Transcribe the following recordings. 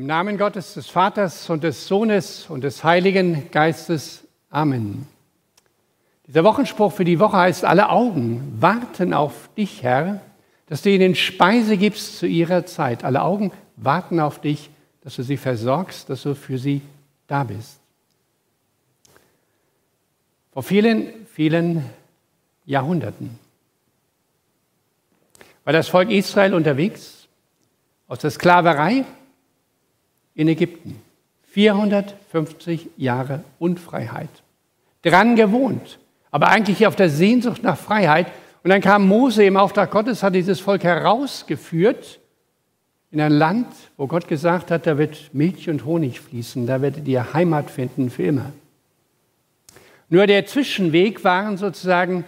Im Namen Gottes, des Vaters und des Sohnes und des Heiligen Geistes. Amen. Dieser Wochenspruch für die Woche heißt, alle Augen warten auf dich, Herr, dass du ihnen Speise gibst zu ihrer Zeit. Alle Augen warten auf dich, dass du sie versorgst, dass du für sie da bist. Vor vielen, vielen Jahrhunderten war das Volk Israel unterwegs aus der Sklaverei in Ägypten. 450 Jahre Unfreiheit. Dran gewohnt, aber eigentlich auf der Sehnsucht nach Freiheit. Und dann kam Mose im Auftrag Gottes, hat dieses Volk herausgeführt in ein Land, wo Gott gesagt hat, da wird Milch und Honig fließen, da werdet ihr Heimat finden für immer. Nur der Zwischenweg waren sozusagen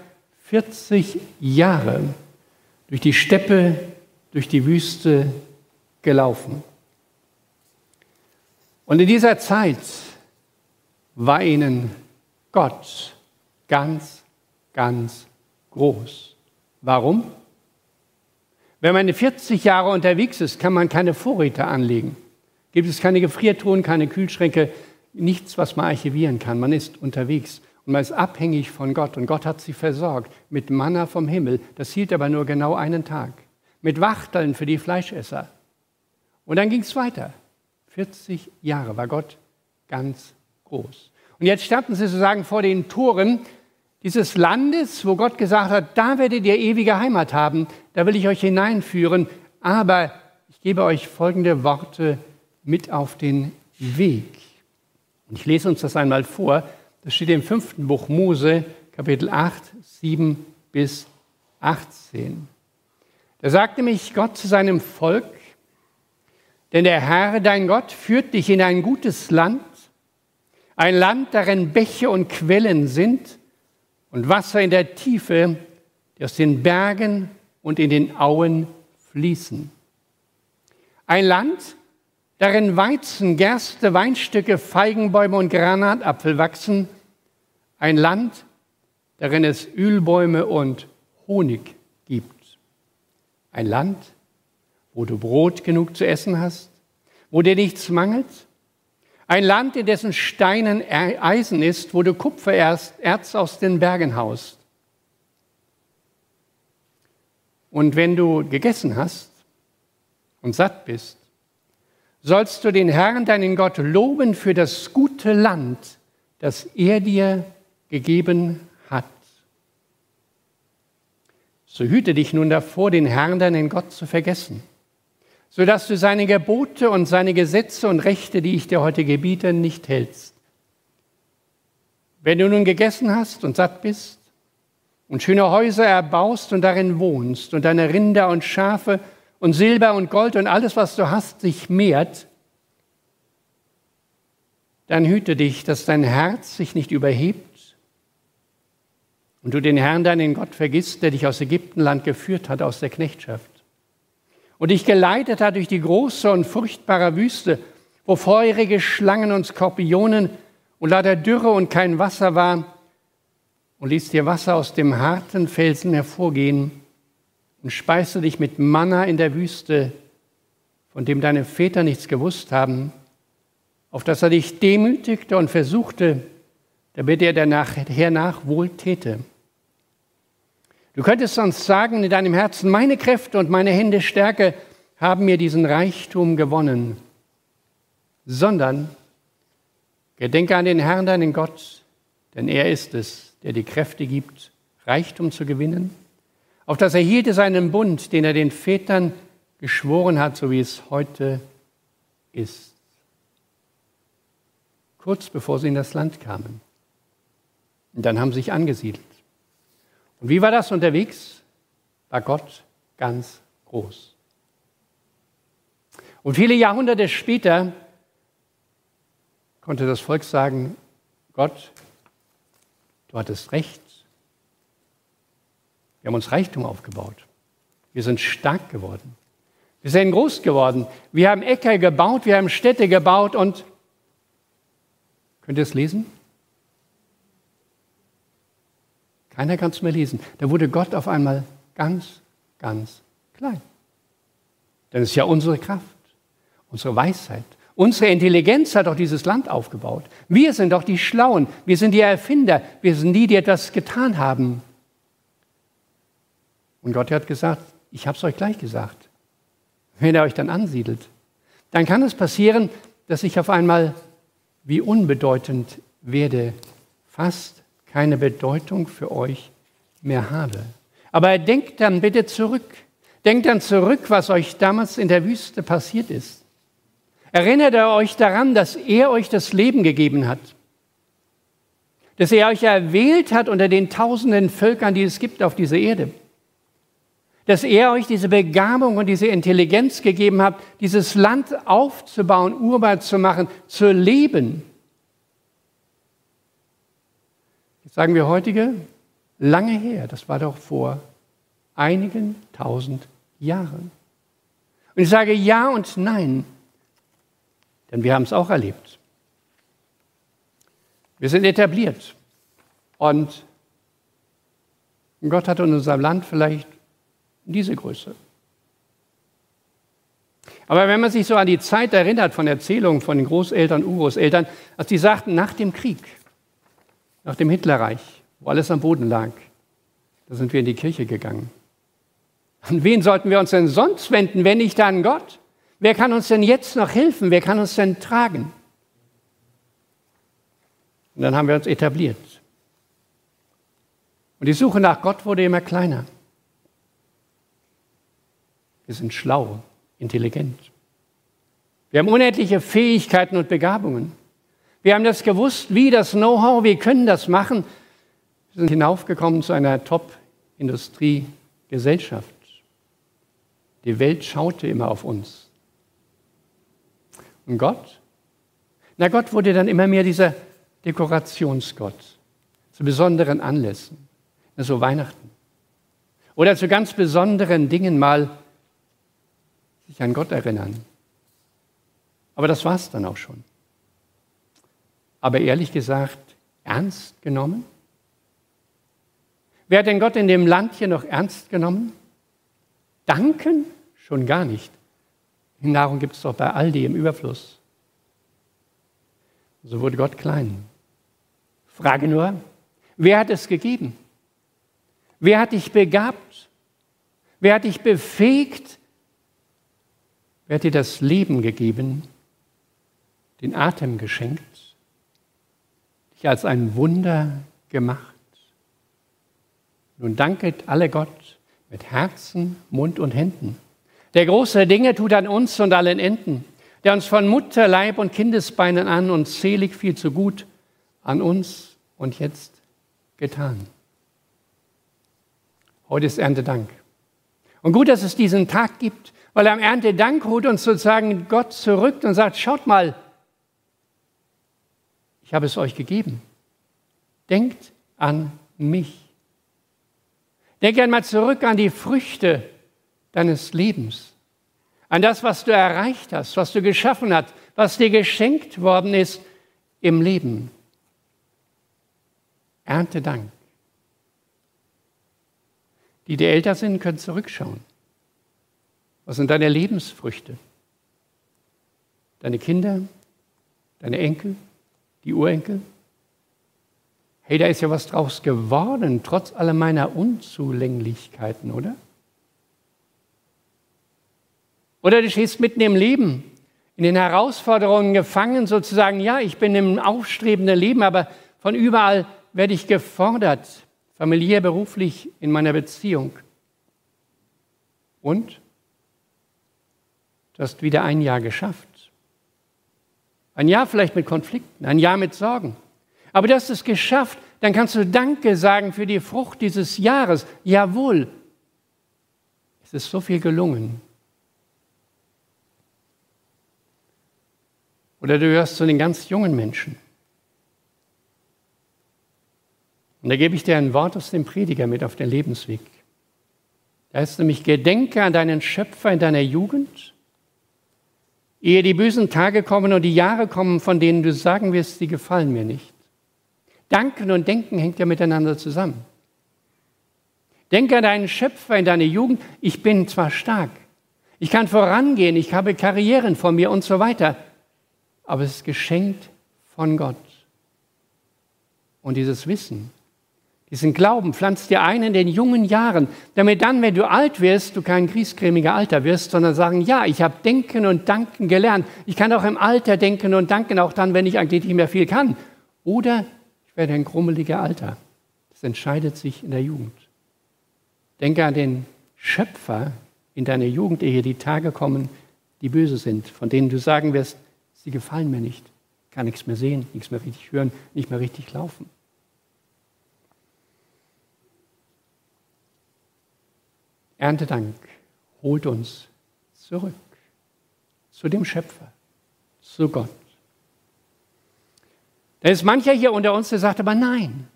40 Jahre durch die Steppe, durch die Wüste gelaufen. Und in dieser Zeit war ihnen Gott ganz, ganz groß. Warum? Wenn man 40 Jahre unterwegs ist, kann man keine Vorräte anlegen. Gibt es keine Gefriertruhen, keine Kühlschränke, nichts, was man archivieren kann. Man ist unterwegs und man ist abhängig von Gott. Und Gott hat sie versorgt mit Manna vom Himmel. Das hielt aber nur genau einen Tag. Mit Wachteln für die Fleischesser. Und dann ging es weiter. 40 Jahre war Gott ganz groß. Und jetzt standen sie sozusagen vor den Toren dieses Landes, wo Gott gesagt hat, da werdet ihr ewige Heimat haben, da will ich euch hineinführen, aber ich gebe euch folgende Worte mit auf den Weg. Und ich lese uns das einmal vor. Das steht im fünften Buch Mose, Kapitel 8, 7 bis 18. Da sagte mich Gott zu seinem Volk, denn der Herr, dein Gott, führt dich in ein gutes Land, ein Land, darin Bäche und Quellen sind und Wasser in der Tiefe, die aus den Bergen und in den Auen fließen. Ein Land, darin Weizen, Gerste, Weinstücke, Feigenbäume und Granatapfel wachsen. Ein Land, darin es Ölbäume und Honig gibt. Ein Land, wo du Brot genug zu essen hast, wo dir nichts mangelt. Ein Land, in dessen Steinen Eisen ist, wo du Kupfererz aus den Bergen haust. Und wenn du gegessen hast und satt bist, sollst du den Herrn, deinen Gott, loben für das gute Land, das er dir gegeben hat. So hüte dich nun davor, den Herrn, deinen Gott, zu vergessen sodass du seine Gebote und seine Gesetze und Rechte, die ich dir heute gebiete, nicht hältst. Wenn du nun gegessen hast und satt bist und schöne Häuser erbaust und darin wohnst und deine Rinder und Schafe und Silber und Gold und alles, was du hast, sich mehrt, dann hüte dich, dass dein Herz sich nicht überhebt und du den Herrn, deinen Gott, vergisst, der dich aus Ägyptenland geführt hat, aus der Knechtschaft und dich geleitet hat durch die große und furchtbare Wüste, wo feurige Schlangen und Skorpionen und leider Dürre und kein Wasser war, und ließ dir Wasser aus dem harten Felsen hervorgehen und speiste dich mit Manna in der Wüste, von dem deine Väter nichts gewusst haben, auf dass er dich demütigte und versuchte, damit er danach hernach wohl täte. Du könntest sonst sagen in deinem Herzen, meine Kräfte und meine Hände Stärke haben mir diesen Reichtum gewonnen, sondern gedenke an den Herrn, deinen Gott, denn er ist es, der die Kräfte gibt, Reichtum zu gewinnen, auf das er hielte seinen Bund, den er den Vätern geschworen hat, so wie es heute ist. Kurz bevor sie in das Land kamen. Und dann haben sie sich angesiedelt. Und wie war das unterwegs? War Gott ganz groß. Und viele Jahrhunderte später konnte das Volk sagen, Gott, du hattest recht. Wir haben uns Reichtum aufgebaut. Wir sind stark geworden. Wir sind groß geworden. Wir haben Äcker gebaut, wir haben Städte gebaut und könnt ihr es lesen? Keiner kann es mehr lesen. Da wurde Gott auf einmal ganz, ganz klein. Denn es ist ja unsere Kraft, unsere Weisheit, Unsere Intelligenz hat doch dieses Land aufgebaut. Wir sind doch die Schlauen. Wir sind die Erfinder. Wir sind die, die etwas getan haben. Und Gott hat gesagt, ich habe es euch gleich gesagt. Wenn er euch dann ansiedelt, dann kann es passieren, dass ich auf einmal wie unbedeutend werde, fast keine Bedeutung für euch mehr habe. Aber denkt dann bitte zurück. Denkt dann zurück, was euch damals in der Wüste passiert ist. Erinnert ihr euch daran, dass er euch das Leben gegeben hat. Dass er euch erwählt hat unter den tausenden Völkern, die es gibt auf dieser Erde. Dass er euch diese Begabung und diese Intelligenz gegeben hat, dieses Land aufzubauen, urbar zu machen, zu leben. Jetzt sagen wir heutige, lange her, das war doch vor einigen tausend Jahren. Und ich sage ja und nein, denn wir haben es auch erlebt. Wir sind etabliert und Gott hat in unserem Land vielleicht diese Größe. Aber wenn man sich so an die Zeit erinnert von Erzählungen von den Großeltern, Urgroßeltern, als die sagten, nach dem Krieg, nach dem Hitlerreich, wo alles am Boden lag, da sind wir in die Kirche gegangen. An wen sollten wir uns denn sonst wenden, wenn nicht an Gott? Wer kann uns denn jetzt noch helfen? Wer kann uns denn tragen? Und dann haben wir uns etabliert. Und die Suche nach Gott wurde immer kleiner. Wir sind schlau, intelligent. Wir haben unendliche Fähigkeiten und Begabungen. Wir haben das gewusst, wie das Know-how, wir können das machen. Wir sind hinaufgekommen zu einer Top-Industriegesellschaft. Die Welt schaute immer auf uns. Und Gott? Na, Gott wurde dann immer mehr dieser Dekorationsgott zu besonderen Anlässen, so Weihnachten. Oder zu ganz besonderen Dingen mal sich an Gott erinnern. Aber das war es dann auch schon. Aber ehrlich gesagt, ernst genommen? Wer hat denn Gott in dem Land hier noch ernst genommen? Danken? Schon gar nicht. Nahrung gibt es doch bei Aldi im Überfluss. So wurde Gott klein. Frage nur, wer hat es gegeben? Wer hat dich begabt? Wer hat dich befähigt? Wer hat dir das Leben gegeben, den Atem geschenkt, dich als ein Wunder gemacht? Nun danket alle Gott mit Herzen, Mund und Händen. Der große Dinge tut an uns und allen Enden, der uns von Mutter, Leib und Kindesbeinen an und selig viel zu gut an uns und jetzt getan. Heute ist Erntedank. Und gut, dass es diesen Tag gibt, weil am Erntedank holt uns sozusagen Gott zurück und sagt, schaut mal, ich habe es euch gegeben. Denkt an mich. Denk einmal zurück an die Früchte deines Lebens, an das, was du erreicht hast, was du geschaffen hast, was dir geschenkt worden ist im Leben. Ernte Dank. Die, die älter sind, können zurückschauen. Was sind deine Lebensfrüchte? Deine Kinder, deine Enkel, die Urenkel? Hey, da ist ja was draus geworden, trotz aller meiner Unzulänglichkeiten, oder? Oder du stehst mitten im Leben, in den Herausforderungen gefangen, sozusagen, ja, ich bin im aufstrebenden Leben, aber von überall werde ich gefordert, familiär, beruflich, in meiner Beziehung. Und du hast wieder ein Jahr geschafft. Ein Jahr vielleicht mit Konflikten, ein Jahr mit Sorgen. Aber du hast es geschafft, dann kannst du Danke sagen für die Frucht dieses Jahres. Jawohl, es ist so viel gelungen. Oder du hörst zu den ganz jungen Menschen. Und da gebe ich dir ein Wort aus dem Prediger mit auf den Lebensweg. Da heißt nämlich, gedenke an deinen Schöpfer in deiner Jugend, ehe die bösen Tage kommen und die Jahre kommen, von denen du sagen wirst, sie gefallen mir nicht. Danken und Denken hängt ja miteinander zusammen. Denke an deinen Schöpfer in deiner Jugend. Ich bin zwar stark, ich kann vorangehen, ich habe Karrieren vor mir und so weiter. aber es ist geschenkt von Gott. Und dieses Wissen, diesen Glauben pflanzt dir ein in den jungen Jahren, damit dann, wenn du alt wirst, du kein griesgrämiger Alter wirst, sondern sagen, ja, ich habe Denken und Danken gelernt. Ich kann auch im Alter denken und danken, auch dann, wenn ich eigentlich nicht mehr viel kann. Oder ich werde ein grummeliger Alter. Das entscheidet sich in der Jugend. Denke an den Schöpfer in deiner Jugend, ehe die Tage kommen, die böse sind, von denen du sagen wirst, sie gefallen mir nicht, kann nichts mehr sehen, nichts mehr richtig hören, nicht mehr richtig laufen. Erntedank holt uns zurück zu dem Schöpfer, zu Gott. Da ist mancher hier unter uns, der sagt aber nein,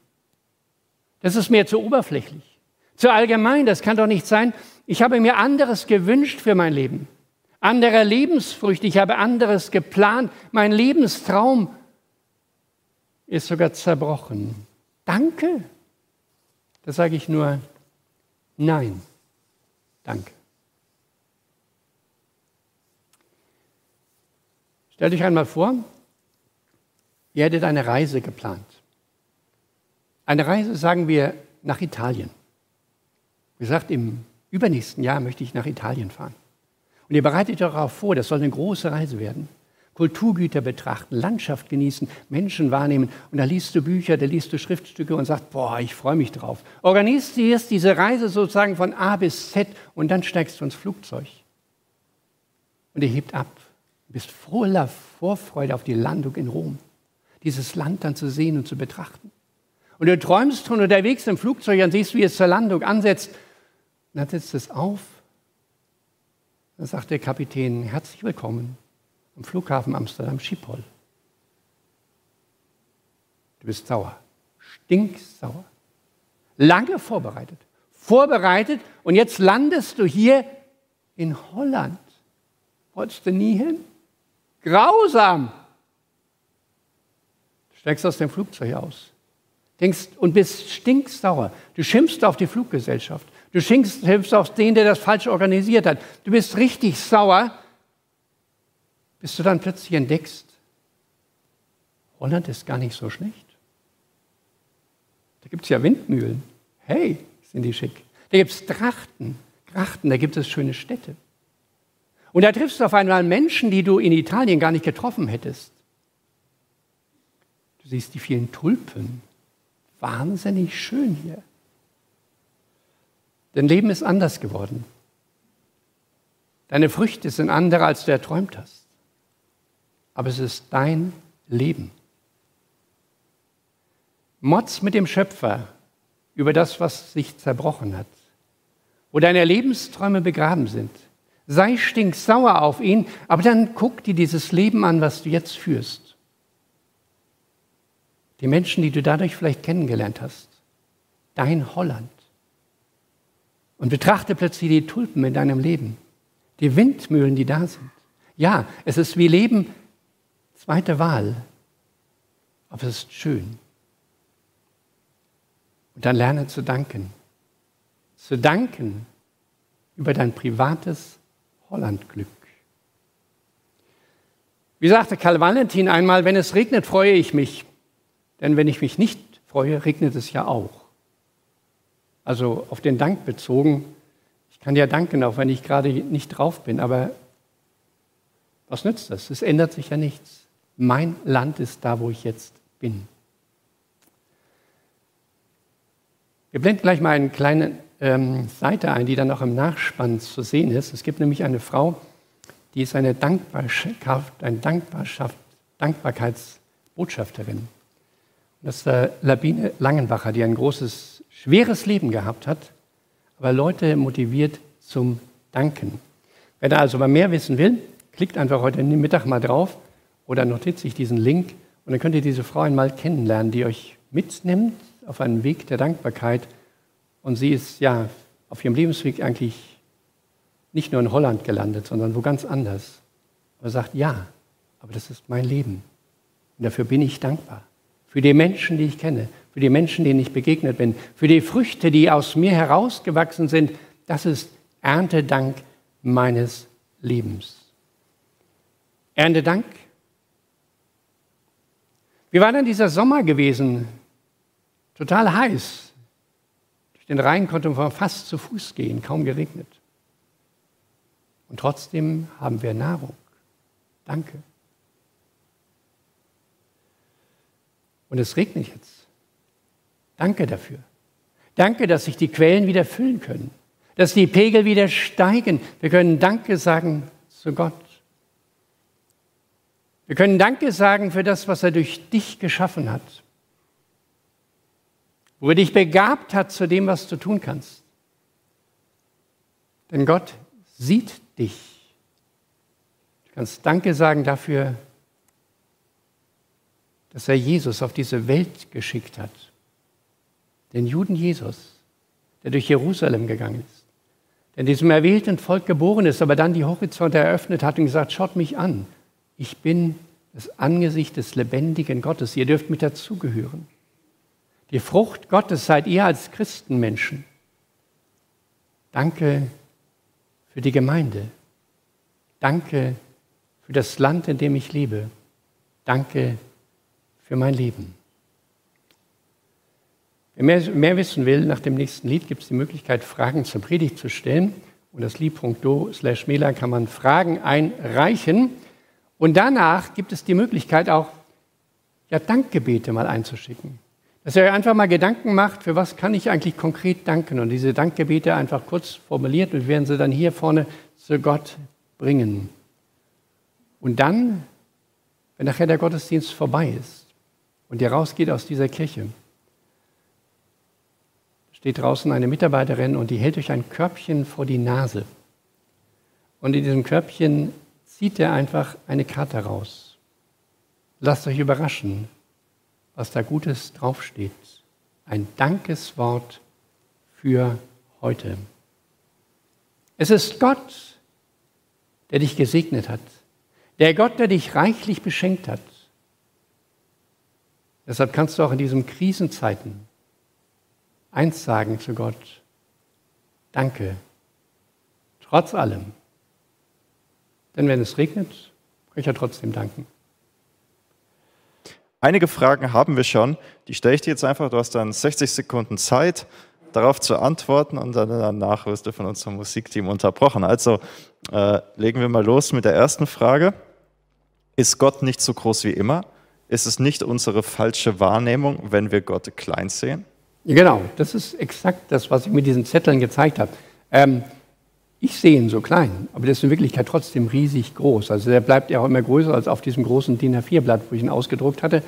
das ist mir zu oberflächlich, zu allgemein, das kann doch nicht sein. Ich habe mir anderes gewünscht für mein Leben, andere Lebensfrüchte, ich habe anderes geplant, mein Lebenstraum ist sogar zerbrochen. Danke. Da sage ich nur nein. Danke. Stell dich einmal vor, ihr hättet eine Reise geplant. Eine Reise, sagen wir, nach Italien. Wie gesagt, im übernächsten Jahr möchte ich nach Italien fahren. Und ihr bereitet euch darauf vor, das soll eine große Reise werden. Kulturgüter betrachten, Landschaft genießen, Menschen wahrnehmen. Und da liest du Bücher, da liest du Schriftstücke und sagst, boah, ich freue mich drauf. Organisierst diese Reise sozusagen von A bis Z und dann steigst du ins Flugzeug. Und ihr hebt ab. Du bist voller Vorfreude auf die Landung in Rom. Dieses Land dann zu sehen und zu betrachten. Und du träumst von unterwegs im Flugzeug und siehst, wie es zur Landung ansetzt. Und dann setzt es auf. Dann sagt der Kapitän, herzlich willkommen am Flughafen Amsterdam Schiphol. Du bist sauer, stinksauer. Lange vorbereitet, vorbereitet und jetzt landest du hier in Holland. Wolltest du nie hin? Grausam. Du steigst aus dem Flugzeug aus. Denkst und bist stinksauer. Du schimpfst auf die Fluggesellschaft. Du schimpfst auf den, der das falsch organisiert hat. Du bist richtig sauer bis du dann plötzlich entdeckst, Holland ist gar nicht so schlecht. Da gibt es ja Windmühlen. Hey, sind die schick. Da gibt es Trachten, Grachten, da gibt es schöne Städte. Und da triffst du auf einmal Menschen, die du in Italien gar nicht getroffen hättest. Du siehst die vielen Tulpen. Wahnsinnig schön hier. Dein Leben ist anders geworden. Deine Früchte sind andere, als du erträumt hast aber es ist dein Leben. Motz mit dem Schöpfer über das, was sich zerbrochen hat, wo deine Lebensträume begraben sind. Sei stinksauer auf ihn, aber dann guck dir dieses Leben an, was du jetzt führst. Die Menschen, die du dadurch vielleicht kennengelernt hast. Dein Holland. Und betrachte plötzlich die Tulpen in deinem Leben, die Windmühlen, die da sind. Ja, es ist wie Leben Zweite Wahl. Aber es ist schön. Und dann lerne zu danken. Zu danken über dein privates Hollandglück. Wie sagte Karl Valentin einmal, wenn es regnet, freue ich mich. Denn wenn ich mich nicht freue, regnet es ja auch. Also auf den Dank bezogen. Ich kann ja danken, auch wenn ich gerade nicht drauf bin, aber was nützt das? Es ändert sich ja nichts. Mein Land ist da, wo ich jetzt bin. Wir blenden gleich mal eine kleine ähm, Seite ein, die dann auch im Nachspann zu sehen ist. Es gibt nämlich eine Frau, die ist eine, Dankbarschaft, eine Dankbarschaft, Dankbarkeitsbotschafterin. Und das ist äh, Labine Langenbacher, die ein großes, schweres Leben gehabt hat, aber Leute motiviert zum Danken. Wer da also mal mehr wissen will, klickt einfach heute Mittag mal drauf oder notiert sich diesen Link und dann könnt ihr diese Frau einmal kennenlernen, die euch mitnimmt auf einen Weg der Dankbarkeit. Und sie ist ja auf ihrem Lebensweg eigentlich nicht nur in Holland gelandet, sondern wo ganz anders. Und sagt, ja, aber das ist mein Leben. Und dafür bin ich dankbar. Für die Menschen, die ich kenne, für die Menschen, denen ich begegnet bin, für die Früchte, die aus mir herausgewachsen sind. Das ist Erntedank meines Lebens. Erntedank Wie war denn dieser Sommer gewesen? Total heiß. Durch den Rhein konnte man fast zu Fuß gehen, kaum geregnet. Und trotzdem haben wir Nahrung. Danke. Und es regnet jetzt. Danke dafür. Danke, dass sich die Quellen wieder füllen können, dass die Pegel wieder steigen. Wir können Danke sagen zu Gott. Wir können Danke sagen für das, was er durch dich geschaffen hat, wo er dich begabt hat zu dem, was du tun kannst. Denn Gott sieht dich. Du kannst Danke sagen dafür, dass er Jesus auf diese Welt geschickt hat. Den Juden Jesus, der durch Jerusalem gegangen ist, der in diesem erwählten Volk geboren ist, aber dann die Horizonte eröffnet hat und gesagt, schaut mich an, ich bin das Angesicht des lebendigen Gottes, ihr dürft mit dazugehören. Die Frucht Gottes seid ihr als Christenmenschen. Danke für die Gemeinde. Danke für das Land, in dem ich lebe. Danke für mein Leben. Wer mehr, mehr wissen will, nach dem nächsten Lied gibt es die Möglichkeit, Fragen zur Predigt zu stellen. Und das Lied.do slash Mela kann man Fragen einreichen. Und danach gibt es die Möglichkeit auch, ja, Dankgebete mal einzuschicken. Dass ihr euch einfach mal Gedanken macht, für was kann ich eigentlich konkret danken. Und diese Dankgebete einfach kurz formuliert und werden sie dann hier vorne zu Gott bringen. Und dann, wenn nachher der Gottesdienst vorbei ist und ihr rausgeht aus dieser Kirche, steht draußen eine Mitarbeiterin und die hält euch ein Körbchen vor die Nase. Und in diesem Körbchen zieht er einfach eine Karte raus. Lasst euch überraschen, was da Gutes draufsteht. Ein Dankeswort für heute. Es ist Gott, der dich gesegnet hat. Der Gott, der dich reichlich beschenkt hat. Deshalb kannst du auch in diesen Krisenzeiten eins sagen zu Gott. Danke. Trotz allem. Denn wenn es regnet, kann ich ja trotzdem danken. Einige Fragen haben wir schon. Die stelle ich dir jetzt einfach. Du hast dann 60 Sekunden Zeit, darauf zu antworten und dann danach wirst du von unserem Musikteam unterbrochen. Also äh, legen wir mal los mit der ersten Frage. Ist Gott nicht so groß wie immer? Ist es nicht unsere falsche Wahrnehmung, wenn wir Gott klein sehen? Genau, das ist exakt das, was ich mit diesen Zetteln gezeigt habe. Ähm, ich sehe ihn so klein, aber der ist in Wirklichkeit trotzdem riesig groß. Also der bleibt ja auch immer größer als auf diesem großen DIN A4-Blatt, wo ich ihn ausgedruckt hatte.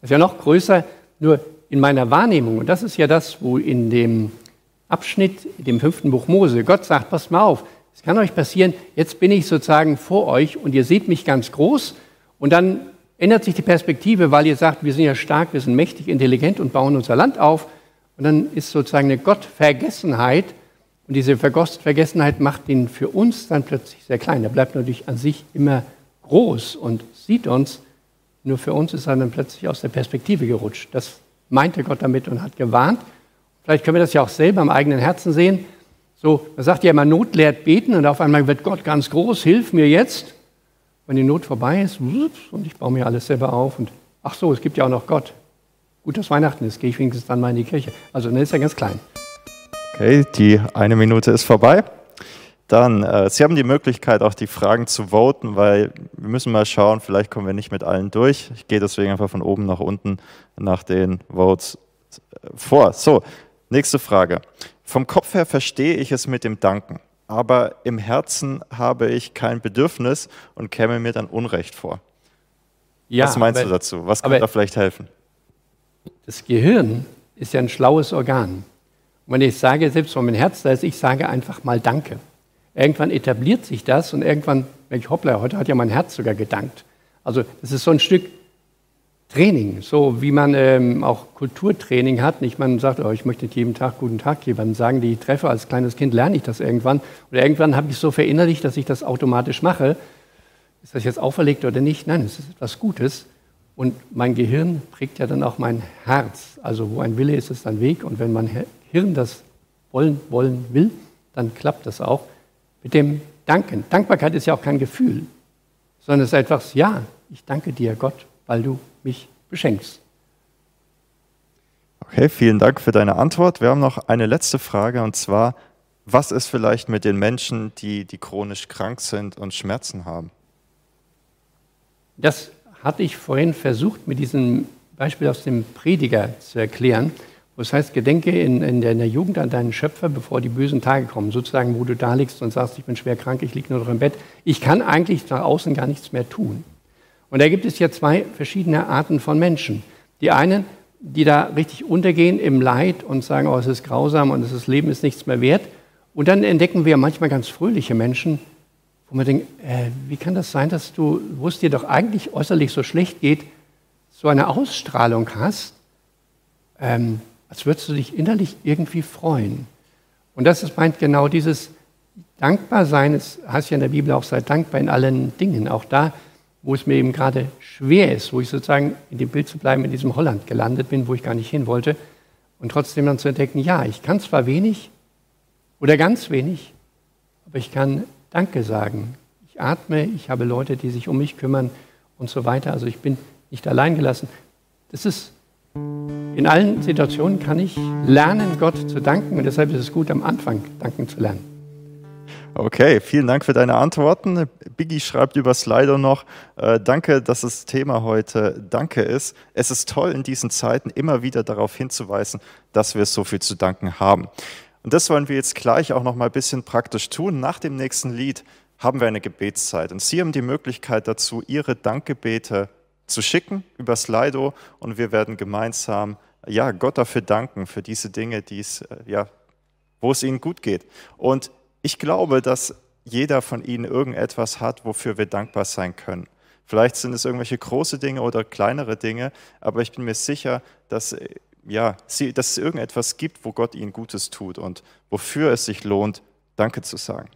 Das ist ja noch größer, nur in meiner Wahrnehmung. Und das ist ja das, wo in dem Abschnitt, dem fünften Buch Mose, Gott sagt, passt mal auf, es kann euch passieren, jetzt bin ich sozusagen vor euch und ihr seht mich ganz groß und dann ändert sich die Perspektive, weil ihr sagt, wir sind ja stark, wir sind mächtig, intelligent und bauen unser Land auf. Und dann ist sozusagen eine Gottvergessenheit und diese Vergessenheit macht ihn für uns dann plötzlich sehr klein. Er bleibt natürlich an sich immer groß und sieht uns, nur für uns ist er dann plötzlich aus der Perspektive gerutscht. Das meinte Gott damit und hat gewarnt. Vielleicht können wir das ja auch selber im eigenen Herzen sehen. So, man sagt ja immer, Not lehrt beten und auf einmal wird Gott ganz groß, hilf mir jetzt. Wenn die Not vorbei ist, und ich baue mir alles selber auf und ach so, es gibt ja auch noch Gott. Gut, dass Weihnachten ist, gehe ich wenigstens dann mal in die Kirche. Also dann ist er ganz klein. Okay, die eine Minute ist vorbei. Dann, äh, Sie haben die Möglichkeit, auch die Fragen zu voten, weil wir müssen mal schauen, vielleicht kommen wir nicht mit allen durch. Ich gehe deswegen einfach von oben nach unten nach den Votes äh, vor. So, nächste Frage. Vom Kopf her verstehe ich es mit dem Danken, aber im Herzen habe ich kein Bedürfnis und käme mir dann Unrecht vor. Ja, Was meinst aber, du dazu? Was kann da vielleicht helfen? Das Gehirn ist ja ein schlaues Organ. Und wenn ich sage, selbst wenn mein Herz da ist, ich sage einfach mal Danke. Irgendwann etabliert sich das und irgendwann denke ich, hoppla, heute hat ja mein Herz sogar gedankt. Also das ist so ein Stück Training, so wie man ähm, auch Kulturtraining hat. Nicht man sagt, oh, ich möchte jeden Tag guten Tag jemandem sagen, die ich treffe. Als kleines Kind lerne ich das irgendwann. Oder irgendwann habe ich so verinnerlicht, dass ich das automatisch mache. Ist das jetzt auferlegt oder nicht? Nein, es ist etwas Gutes. Und mein Gehirn prägt ja dann auch mein Herz. Also wo ein Wille ist, ist ein Weg. Und wenn mein Hirn das wollen, wollen will, dann klappt das auch. Mit dem Danken. Dankbarkeit ist ja auch kein Gefühl, sondern es ist einfach, ja, ich danke dir, Gott, weil du mich beschenkst. Okay, vielen Dank für deine Antwort. Wir haben noch eine letzte Frage und zwar, was ist vielleicht mit den Menschen, die, die chronisch krank sind und Schmerzen haben? Das hatte ich vorhin versucht, mit diesem Beispiel aus dem Prediger zu erklären. Es heißt, gedenke in, in der Jugend an deinen Schöpfer, bevor die bösen Tage kommen. Sozusagen, wo du da liegst und sagst, ich bin schwer krank, ich liege nur noch im Bett. Ich kann eigentlich nach außen gar nichts mehr tun. Und da gibt es ja zwei verschiedene Arten von Menschen. Die einen, die da richtig untergehen im Leid und sagen, oh, es ist grausam und das Leben ist nichts mehr wert. Und dann entdecken wir manchmal ganz fröhliche Menschen, wo man denkt, äh, wie kann das sein, dass du, wo es dir doch eigentlich äußerlich so schlecht geht, so eine Ausstrahlung hast, ähm, als würdest du dich innerlich irgendwie freuen. Und das ist meint genau dieses Dankbarsein, es heißt ja in der Bibel auch, sei dankbar in allen Dingen, auch da, wo es mir eben gerade schwer ist, wo ich sozusagen in dem Bild zu bleiben, in diesem Holland gelandet bin, wo ich gar nicht hin wollte, und trotzdem dann zu entdecken, ja, ich kann zwar wenig oder ganz wenig, aber ich kann Danke sagen. Ich atme, ich habe Leute, die sich um mich kümmern und so weiter. Also ich bin nicht allein gelassen. Das ist in allen Situationen kann ich lernen, Gott zu danken und deshalb ist es gut, am Anfang danken zu lernen. Okay, vielen Dank für deine Antworten. Biggie schreibt über Slido noch, äh, danke, dass das Thema heute Danke ist. Es ist toll, in diesen Zeiten immer wieder darauf hinzuweisen, dass wir so viel zu danken haben. Und das wollen wir jetzt gleich auch noch mal ein bisschen praktisch tun. Nach dem nächsten Lied haben wir eine Gebetszeit. Und Sie haben die Möglichkeit dazu, Ihre Dankgebete zu schicken über Slido und wir werden gemeinsam ja, Gott dafür danken, für diese Dinge, äh, ja, wo es Ihnen gut geht. Und ich glaube, dass jeder von Ihnen irgendetwas hat, wofür wir dankbar sein können. Vielleicht sind es irgendwelche große Dinge oder kleinere Dinge, aber ich bin mir sicher, dass äh, ja, dass es irgendetwas gibt, wo Gott ihnen Gutes tut und wofür es sich lohnt, Danke zu sagen.